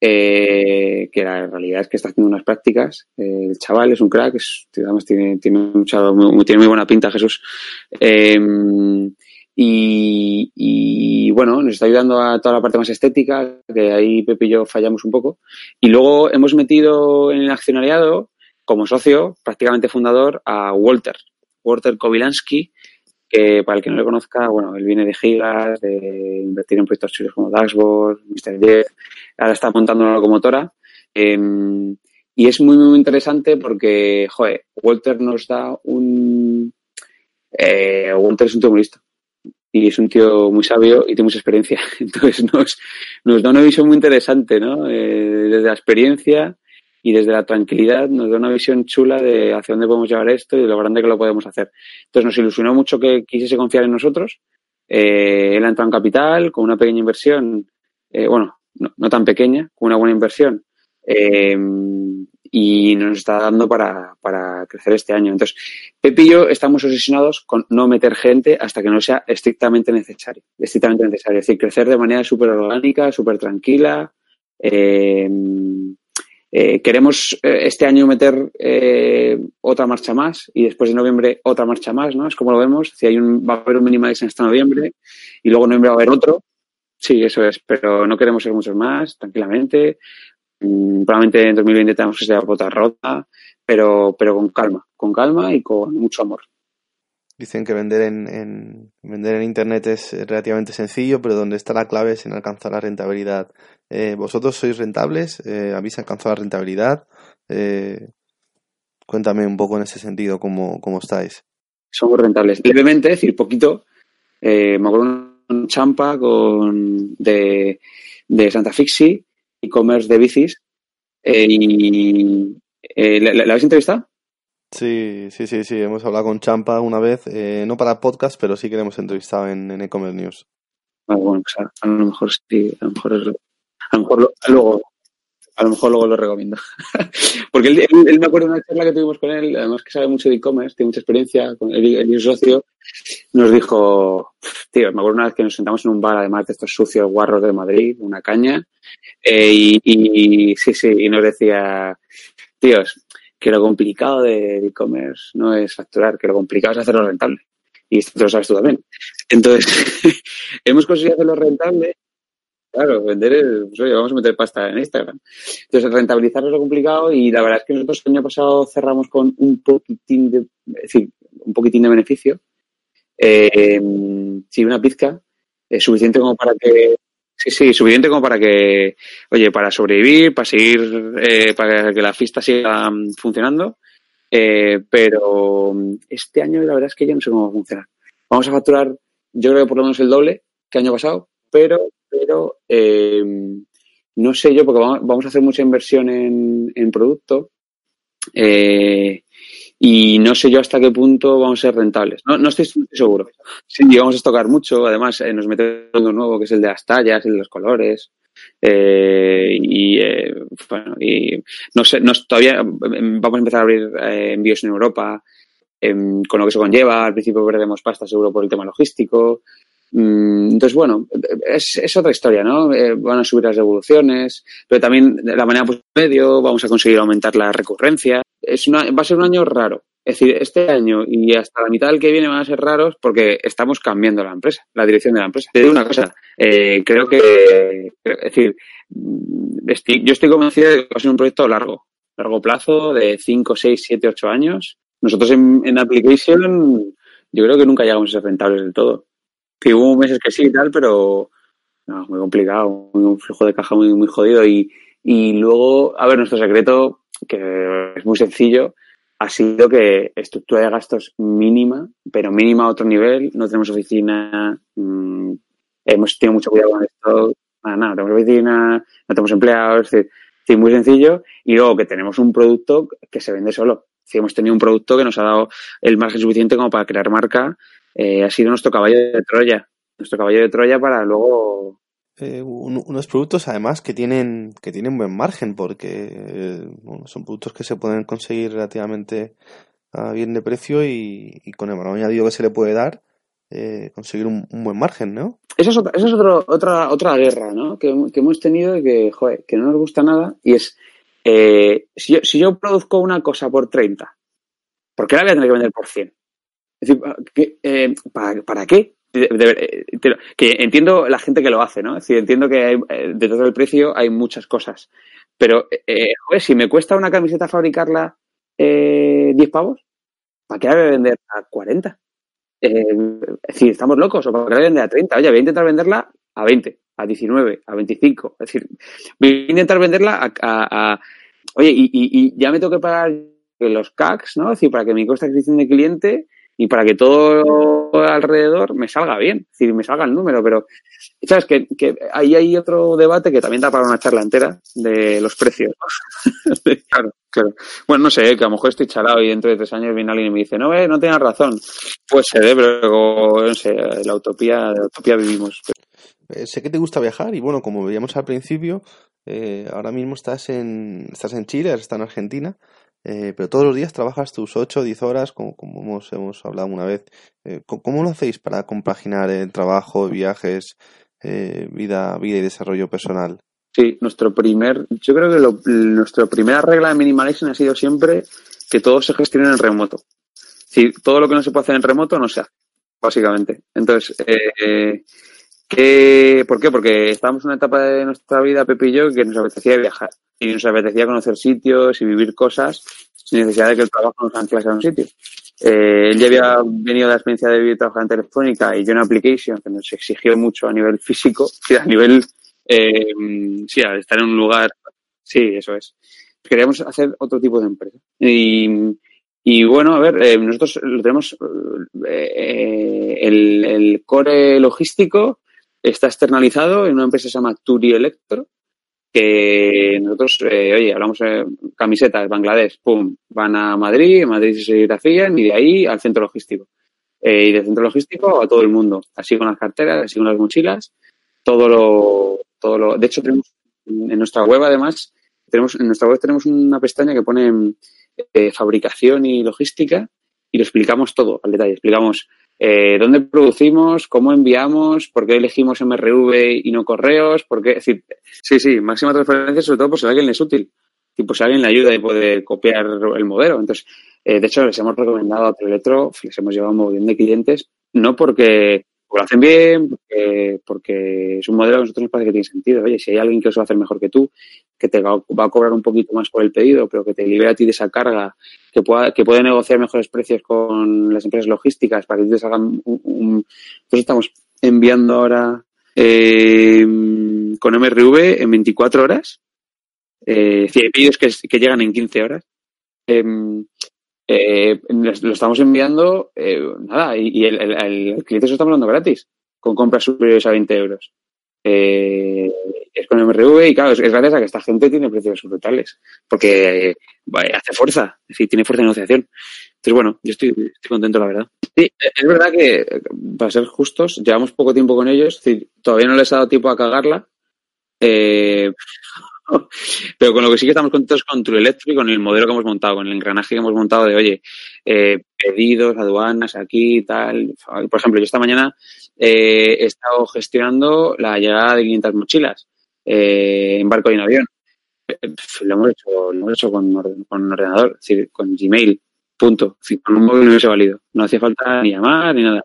eh, que la realidad es que está haciendo unas prácticas. Eh, el chaval es un crack, es, digamos, tiene, tiene, mucha, muy, buena pinta Jesús. Eh, y, y, bueno, nos está ayudando a toda la parte más estética, que ahí Pepe y yo fallamos un poco. Y luego hemos metido en el accionariado, como socio, prácticamente fundador, a Walter, Walter Kowilansky, que para el que no le conozca, bueno, él viene de gigas, de invertir en proyectos chulos como Dashboard, Mr. Jeff, ahora está montando una locomotora. Eh, y es muy, muy interesante porque, joder, Walter nos da un... Eh, Walter es un tío muy listo y es un tío muy sabio y tiene mucha experiencia. <laughs> Entonces nos, nos da una visión muy interesante, ¿no? Eh, desde la experiencia y desde la tranquilidad nos da una visión chula de hacia dónde podemos llevar esto y de lo grande que lo podemos hacer. Entonces nos ilusionó mucho que quisiese confiar en nosotros. Eh, él ha entrado en capital con una pequeña inversión, eh, bueno, no, tan pequeña, con una buena inversión. Eh, y nos está dando para, para crecer este año. Entonces, Pepe y yo estamos obsesionados con no meter gente hasta que no sea estrictamente necesario. Estrictamente necesario. Es decir, crecer de manera súper orgánica, súper tranquila. Eh, eh, queremos eh, este año meter eh, otra marcha más y después de noviembre otra marcha más, ¿no? Es como lo vemos. Si hay un, va a haber un minimalist hasta noviembre y luego en noviembre va a haber otro. Sí, eso es, pero no queremos ser muchos más, tranquilamente. Mm, probablemente en 2020 tenemos que ser otra rota, pero, pero con calma, con calma y con mucho amor. Dicen que vender en, en, vender en Internet es relativamente sencillo, pero donde está la clave es en alcanzar la rentabilidad. Eh, ¿Vosotros sois rentables? Eh, ¿Habéis alcanzado la rentabilidad? Eh, cuéntame un poco en ese sentido cómo, cómo estáis. Somos rentables. Levemente, es decir, poquito. Eh, me acuerdo un champa con, de, de Santa Fixi, e-commerce de bicis. Y, eh, ¿la, la, ¿La habéis entrevistado? Sí, sí, sí, sí. Hemos hablado con Champa una vez, eh, no para podcast, pero sí que le hemos entrevistado en, e-commerce news. Ah, bueno, pues a, a lo mejor sí, a lo mejor, a lo mejor luego, a lo mejor luego lo recomiendo. <laughs> Porque él, me acuerdo de una charla que tuvimos con él, además que sabe mucho de e-commerce, tiene mucha experiencia, con él, él socio, nos dijo, tío, me acuerdo una vez que nos sentamos en un bar, además de estos sucios guarros de Madrid, una caña, eh, y, y sí, sí, y nos decía, tíos, que lo complicado de e-commerce no es facturar, que lo complicado es hacerlo rentable. Y esto lo sabes tú también. Entonces, <laughs> hemos conseguido hacerlo rentable. Claro, vender es, pues, oye, vamos a meter pasta en Instagram. Entonces, rentabilizar es lo complicado y la verdad es que nosotros el año pasado cerramos con un poquitín de, es decir, un poquitín de beneficio. Eh, sí, una pizca, eh, suficiente como para que, sí, sí, suficiente como para que, oye, para sobrevivir, para seguir, eh, para que la fiesta siga mm, funcionando. Eh, pero mm, este año la verdad es que ya no sé cómo va a funcionar. Vamos a facturar, yo creo que por lo menos el doble que año pasado, pero, pero eh, no sé yo, porque vamos, vamos a hacer mucha inversión en, en producto eh, y no sé yo hasta qué punto vamos a ser rentables. No, no estoy seguro. Sí, vamos a tocar mucho. Además, eh, nos metemos en uno nuevo que es el de las tallas, el de los colores. Eh, y eh, bueno, y no sé, no, todavía eh, vamos a empezar a abrir eh, envíos en Europa em, con lo que se conlleva. Al principio perdemos pasta seguro por el tema logístico. Mm, Entonces, bueno, es, otra historia, ¿no? Eh, van a subir las devoluciones, pero también la manera pues medio vamos a conseguir aumentar la recurrencia. Es una, va a ser un año raro. Es decir, este año y hasta la mitad del que viene van a ser raros porque estamos cambiando la empresa, la dirección de la empresa. Te digo una cosa, eh, creo que, es decir, mm, yo estoy convencido de que va a ser un proyecto largo, largo plazo, de 5, 6, 7, 8 años. Nosotros en, en Application, yo creo que nunca llegamos a ser rentables del todo. Que hubo meses que sí y tal, pero no, muy complicado, un flujo de caja muy, muy jodido. Y, y luego, a ver, nuestro secreto, que es muy sencillo, ha sido que estructura de gastos mínima, pero mínima a otro nivel. No tenemos oficina, mm, hemos tenido mucho cuidado con esto. Nada, nada, no tenemos oficina, no tenemos empleados, es decir, muy sencillo. Y luego que tenemos un producto que se vende solo. Es decir, hemos tenido un producto que nos ha dado el margen suficiente como para crear marca. Eh, ha sido nuestro caballo de Troya. Nuestro caballo de Troya para luego Eh, un- unos productos además que tienen que tienen buen margen porque eh, bueno, son productos que se pueden conseguir relativamente a bien de precio y, y con el valor añadido que se le puede dar conseguir un, un buen margen, ¿no? Eso es, otra, eso es otro- otra, otra guerra, ¿no? Que, que hemos tenido y que, joder, que no nos gusta nada. Y es, si, yo, si yo produzco una cosa por 30, ¿por qué la voy a tener que vender por 100? Es decir, ¿qué, eh, ¿para, ¿para qué? De- eh, que entiendo la gente que lo hace, ¿no? Es decir, entiendo que hay, eh, detrás del precio hay muchas cosas. Pero, eh, joder, si me cuesta una camiseta fabricarla eh, 10 pavos, ¿para qué la voy a vender a 40? Eh, decir, estamos locos, o para qué la voy a vender a 30. Oye, voy a intentar venderla a 20, a 19, a 25. Es decir, voy a intentar venderla a... oye, y, y- ya me tengo que pagar los CACs, ¿no? Es decir, para que mi coste de adquisición de cliente y para que todo alrededor me salga bien, es decir, me salga el número, pero sabes que, que ahí hay otro debate que también da para una charla entera de los precios. <laughs> claro, claro. Bueno, no sé, que a lo mejor estoy charado y dentro de tres años viene alguien y me dice, no, eh, no tienes razón. Pues se dé, pero no sé, la utopía, la utopía vivimos. Eh, sé que te gusta viajar y bueno, como veíamos al principio, eh, ahora mismo estás en, estás en Chile, estás en Argentina. Eh, pero todos los días trabajas tus 8 o 10 horas, como, hemos, hemos hablado una vez. Eh, ¿Cómo lo hacéis para compaginar el trabajo, viajes, eh, vida, vida y desarrollo personal? Sí, nuestro primer, yo creo que lo, nuestra primera regla de minimalism ha sido siempre que todo se gestione en remoto. Si todo lo que no se puede hacer en remoto no se hace, básicamente. Entonces, eh, ¿qué, ¿por qué? Porque estábamos en una etapa de nuestra vida, Pepe y yo, que nos apetecía viajar y nos apetecía conocer sitios y vivir cosas sin necesidad de que el trabajo nos anclase a un sitio. Eh, él ya había venido de la experiencia de vivir y trabajar en Telefónica y yo en Application, que nos exigió mucho a nivel físico, <laughs> a nivel, eh, sí, al estar en un lugar, sí, eso es. Queríamos hacer otro tipo de empresa. Y, y bueno, a ver, eh, nosotros tenemos, eh, el, el core logístico está externalizado en una empresa que se llama Turi Electro, que nosotros, eh, oye, hablamos de camisetas, Bangladesh, pum, van a Madrid, en Madrid se serigrafían y de ahí al centro logístico. Eh, y del centro logístico a todo el mundo, así con las carteras, así con las mochilas, todo lo, todo lo, de hecho tenemos en nuestra web además, tenemos, en nuestra web tenemos una pestaña que pone eh, fabricación y logística y lo explicamos todo al detalle, explicamos eh, dónde producimos, cómo enviamos, por qué elegimos MRV y no correos, por qué, es decir, sí, sí, máxima transparencia, sobre todo por si alguien le es útil, y a alguien le ayuda y puede copiar el modelo. Entonces, eh, de hecho, les hemos recomendado a Proelectro, les hemos llevado un montón de clientes, no porque lo hacen bien, porque, es un modelo que a nosotros nos parece que tiene sentido. Oye, si hay alguien que os va a hacer mejor que tú, que te va a cobrar un poquito más por el pedido, pero que te libera a ti de esa carga, que pueda, que puede negociar mejores precios con las empresas logísticas para que te salgan un, un... Nosotros estamos enviando ahora eh, con MRV en 24 horas. Eh, hay pedidos que, que, llegan en 15 horas. Eh, eh, lo estamos enviando, eh, nada, y, el, cliente se está hablando gratis, con compras superiores a 20 euros. Eh, es con MRV y claro, es, gracias a que esta gente tiene precios brutales, porque hace fuerza, es decir, tiene fuerza de negociación. Entonces, bueno, yo estoy, contento, la verdad. Sí, es verdad que, para ser justos, llevamos poco tiempo con ellos, es todavía no les ha dado tiempo a cagarla. Eh, <laughs> pero con lo que sí que estamos contentos con True Electric, con el modelo que hemos montado, con el engranaje que hemos montado de, oye, eh, pedidos, aduanas, aquí, tal. Por ejemplo, yo esta mañana eh, he estado gestionando la llegada de 500 mochilas eh, en barco y en avión. Lo hemos hecho, lo hemos hecho con, con un ordenador, es decir, con Gmail, punto. Con un móvil no hubiese valido. No hacía falta ni llamar ni nada.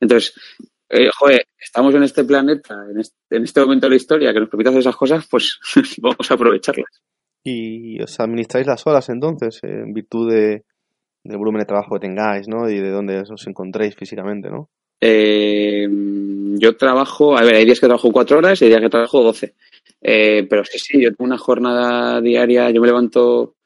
Entonces, eh, joder, estamos en este planeta, en este, en este, momento de la historia que nos permite hacer esas cosas, pues <laughs> vamos a aprovecharlas. Y os administráis las horas entonces, en virtud de, del volumen de trabajo que tengáis, ¿no? Y de dónde os encontréis físicamente, ¿no? Eh, yo trabajo, a ver, hay días que trabajo cuatro horas y hay días que trabajo doce. Eh, pero sí, sí, yo tengo una jornada diaria, yo me levanto,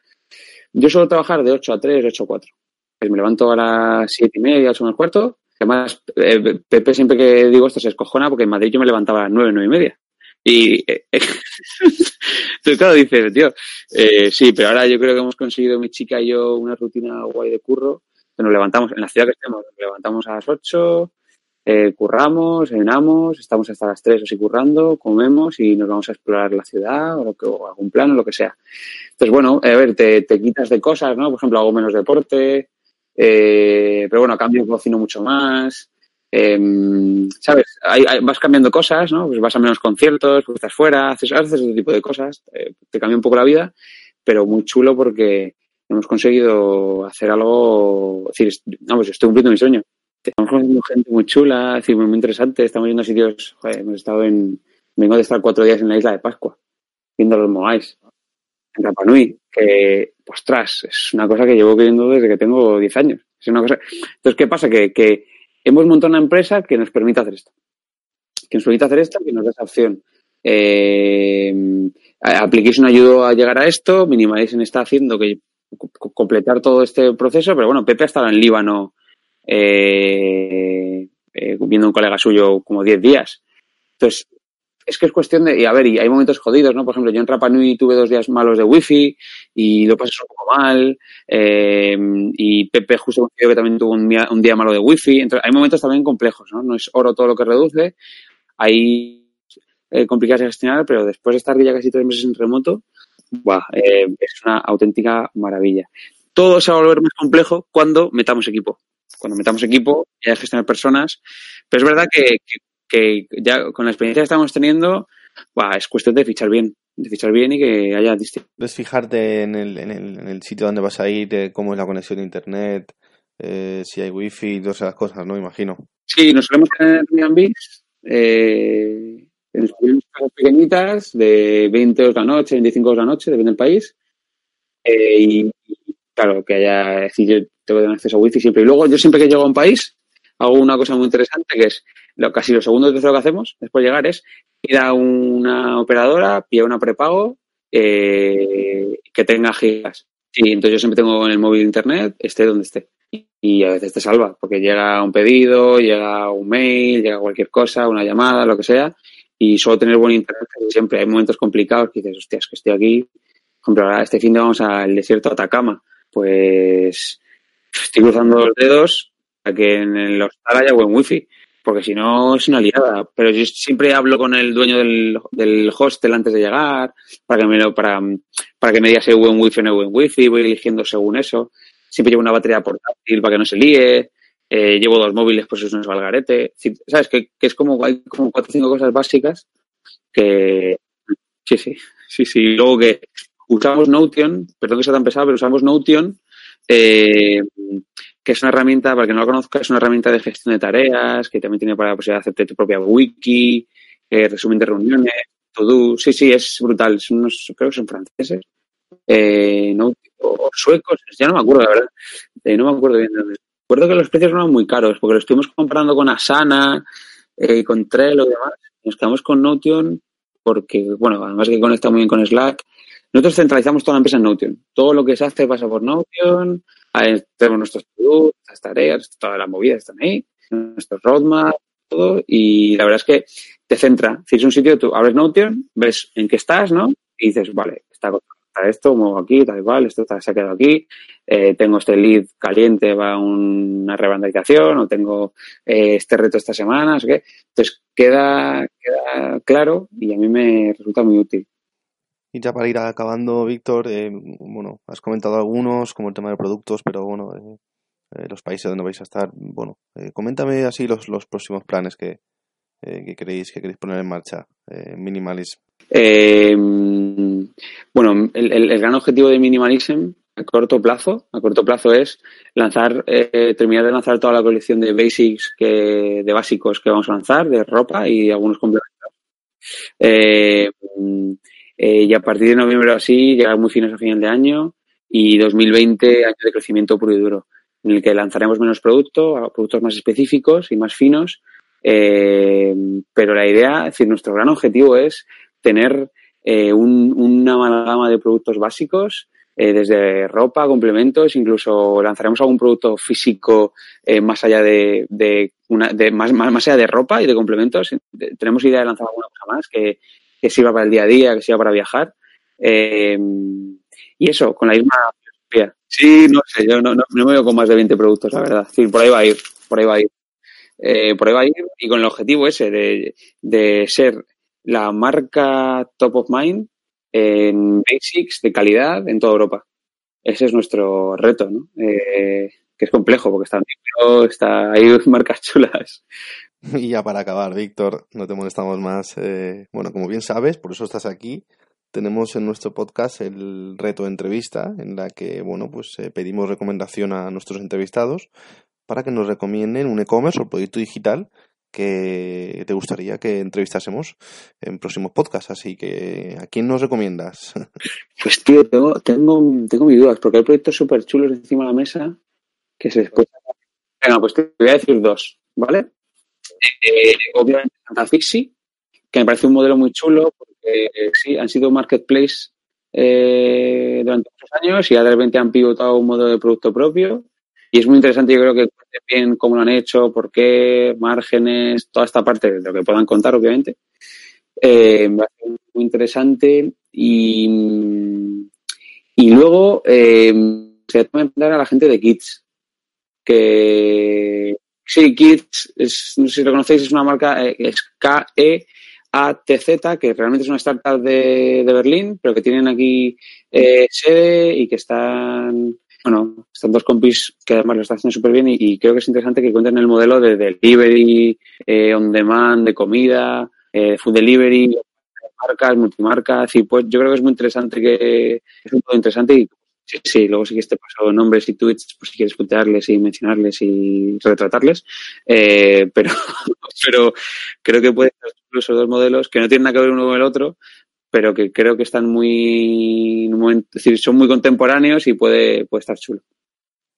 yo suelo trabajar de 8 a 3, 8 a 4. Pues me levanto a las siete y media, 8 menos cuarto, Además, eh, Pepe siempre que digo esto se escojona porque en Madrid yo me levantaba a las nueve, nueve y media. Y eh, <laughs> claro, dices, tío, eh, sí, pero ahora yo creo que hemos conseguido mi chica y yo una rutina guay de curro. Que nos levantamos, en la ciudad que estemos, nos levantamos a las ocho, eh, curramos, cenamos, estamos hasta las tres o así currando, comemos y nos vamos a explorar la ciudad o, lo que, o algún plan o lo que sea. Entonces, bueno, a ver, te, te quitas de cosas, ¿no? Por ejemplo, hago menos deporte, eh, pero bueno, a cambio cocino mucho más. Eh, ¿Sabes? Vas cambiando cosas, ¿no? Pues vas a menos conciertos, pues estás fuera, haces, haces ese tipo de cosas. Eh, te cambia un poco la vida, pero muy chulo porque hemos conseguido hacer algo. Es decir, vamos, estoy cumpliendo mi sueño. Estamos conociendo gente muy chula, decir, muy, muy interesante. Estamos yendo a sitios. Joder, hemos estado en. Vengo de estar cuatro días en la isla de Pascua, viendo los Moais, Rapa Nui, que, ostras, es una cosa que llevo viendo desde que tengo 10 años. Es una cosa... Entonces, ¿qué pasa? Que, que hemos montado una empresa que nos permite hacer esto. Que nos permite hacer esto, que nos da esa opción. Eh, Application ayudó a llegar a esto, Minimalism está haciendo que completar todo este proceso, pero bueno, Pepe ha estado en Líbano eh, eh, viendo un colega suyo como 10 días. Entonces, es que es cuestión de, y a ver, y hay momentos jodidos, ¿no? Por ejemplo, yo en Rapa Nui tuve dos días malos de wifi y lo pasé un poco mal, eh, y Pepe justo coincidió que también tuvo un día, malo de wifi. Entonces, hay momentos también complejos, ¿no? No es oro todo lo que reduce, hay eh, complicados de gestionar, pero después de estar ya casi tres meses en remoto, buah, eh, es una auténtica maravilla. Todo se va a volver más complejo cuando metamos equipo. Cuando metamos equipo, ya es gestionar personas, pero es verdad que que ya con la experiencia que estamos teniendo, bah, es cuestión de fichar bien, de fichar bien y que haya distintos. Es fijarte en el, en, el, en el sitio donde vas a ir, eh, cómo es la conexión a internet, eh, si hay wifi, todas esas cosas, ¿no? Imagino. Sí, nos solemos tener Airbnb, eh, en casas pequeñitas, de 20 euros la noche, 25 euros la noche, depende del país. Eh, y, claro, que haya, es decir, yo tengo acceso a wifi siempre. Y luego, yo siempre que llego a un país, hago una cosa muy interesante que es lo, casi lo segundo que hacemos después de llegar es ir a una operadora, pillar una prepago eh, que tenga gigas. Y entonces yo siempre tengo en el móvil internet, esté donde esté. Y a veces te salva, porque llega un pedido, llega un mail, llega cualquier cosa, una llamada, lo que sea, y solo tener buen internet siempre. Hay momentos complicados que dices, hostias, que estoy aquí. Por ejemplo, ahora este fin de vamos al desierto de Atacama. Pues estoy cruzando los dedos a que en el hostal haya buen wifi porque si no es una liada. Pero yo siempre hablo con el dueño del, hostel antes de llegar, para que me lo, para, para que me diga si hay buen wifi o no hay buen wifi, voy eligiendo según eso. Siempre llevo una batería portátil para que no se líe. Eh, llevo dos móviles, pues eso no es valgarete. ¿Sabes? Que, que es como, hay como cuatro o cinco cosas básicas que, sí, sí, sí, sí. Luego que usamos Notion, perdón que sea tan pesado, pero usamos Notion, eh, que es una herramienta, para que no la conozca, es una herramienta de gestión de tareas, que también tiene para la posibilidad de hacerte tu propia wiki, eh, resumen de reuniones, todo. Sí, sí, es brutal. Son unos, creo que son franceses, eh, o suecos, ya no me acuerdo, la verdad. Eh, no me acuerdo bien de dónde. Recuerdo que los precios no eran muy caros, porque lo estuvimos comprando con Asana, eh, con Trello y demás. Nos quedamos con Notion, porque, bueno, además que conecta muy bien con Slack. Nosotros centralizamos toda la empresa en Notion. Todo lo que se hace pasa por Notion, Ahí tenemos nuestros productos, nuestras tareas, todas las movidas están ahí, nuestros roadmap, todo, y la verdad es que te centra. Si es un sitio, tú abres Notion, ves en qué estás, ¿no? Y dices, vale, está esto, muevo aquí, tal cual, esto se ha quedado aquí, eh, tengo este lead caliente, va una rebandalización, o tengo eh, este reto esta semana, sé qué. Entonces queda, queda claro y a mí me resulta muy útil. Y ya para ir acabando, Víctor, eh, bueno, has comentado algunos, como el tema de productos, pero bueno, eh, eh, los países donde vais a estar, bueno, eh, coméntame así los, los próximos planes que, que queréis que queréis poner en marcha, Minimalism. bueno, el, el, el, gran objetivo de Minimalism a corto plazo, a corto plazo es lanzar, terminar de lanzar toda la colección de basics que, de básicos que vamos a lanzar, de ropa y algunos complementos. Eh, y a partir de noviembre o así, llegar muy finos a final de año y 2020, año de crecimiento puro y duro, en el que lanzaremos menos producto, productos más específicos y más finos. Eh, pero la idea, es decir, nuestro gran objetivo es tener eh, un, una amalgama de productos básicos, eh, desde ropa, complementos, incluso lanzaremos algún producto físico eh, más allá de, de, una, de más, más, más allá de ropa y de complementos. Tenemos idea de lanzar alguna cosa más que, que sirva para el día a día, que sirva para viajar. Eh, y eso, con la misma filosofía. Sí, no sé, yo no, no, me veo con más de 20 productos, la verdad. Sí, por ahí va a ir, por ahí va a ir. Eh, por ahí va a ir y con el objetivo ese de, de ser la marca top of mind en basics de calidad en toda Europa. Ese es nuestro reto, ¿no? Eh, que es complejo porque está en libro, está hay <laughs> marcas chulas. <laughs> Y ya para acabar, Víctor, no te molestamos más. Eh, bueno, como bien sabes, por eso estás aquí. Tenemos en nuestro podcast el reto de entrevista, en la que, bueno, pues eh, pedimos recomendación a nuestros entrevistados para que nos recomienden un e-commerce o proyecto digital que te gustaría que entrevistásemos en próximos podcasts. Así que, ¿a quién nos recomiendas? <laughs> Pues, tío, tengo, tengo, tengo mis dudas, porque hay proyectos súper chulos encima de la mesa que se escuchan. Venga, pues te voy a decir dos, ¿vale? Eh, obviamente Santa Fixi, que me parece un modelo muy chulo, porque eh, sí, han sido marketplace eh, durante muchos años y ya de repente han pivotado un modelo de producto propio y es muy interesante, yo creo que bien cómo lo han hecho, por qué, márgenes, toda esta parte de lo que puedan contar, obviamente. Eh, muy interesante y, y luego eh, se va a a la gente de Kids, que sí, Kids, es, no sé si lo conocéis, es una marca, eh, es K-E-A-T-Z, que realmente es una startup de, de Berlín, pero que tienen aquí eh, sede y que están bueno, están dos compis que además lo están haciendo súper bien y, y, creo que es interesante que cuenten el modelo de delivery, eh, on demand, de comida, eh, food delivery, marcas, multimarcas, y pues yo creo que es muy interesante que es un todo interesante y sí, sí, luego sí que te paso nombres y tweets por si quieres putearles y mencionarles y retratarles, eh, <laughs> pero, pero creo que pueden ser esos dos modelos que no tienen nada que ver uno con el otro, pero que creo que están muy, es decir, son muy contemporáneos y puede, puede estar chulo.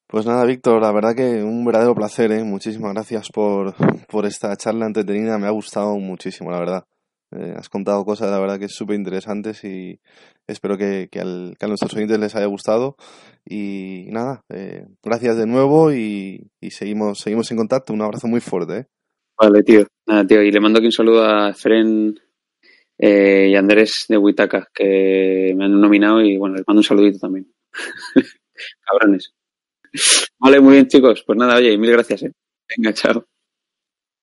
Pues nada, Víctor, la verdad que un verdadero placer, ¿eh? Muchísimas gracias por, por esta charla entretenida, me ha gustado muchísimo, la verdad. Eh, has contado cosas, la verdad, que es súper interesantes y espero que, a nuestros oyentes les haya gustado. Y nada, eh, gracias de nuevo y, seguimos, seguimos en contacto. Un abrazo muy fuerte. ¿eh? Vale, tío. Nada, tío. Y le mando aquí un saludo a Fren y Andrés de Huitaca, que me han nominado y bueno, les mando un saludito también. <laughs> Cabrones. Vale, muy bien, chicos. Pues nada, oye, mil gracias. Venga, chao.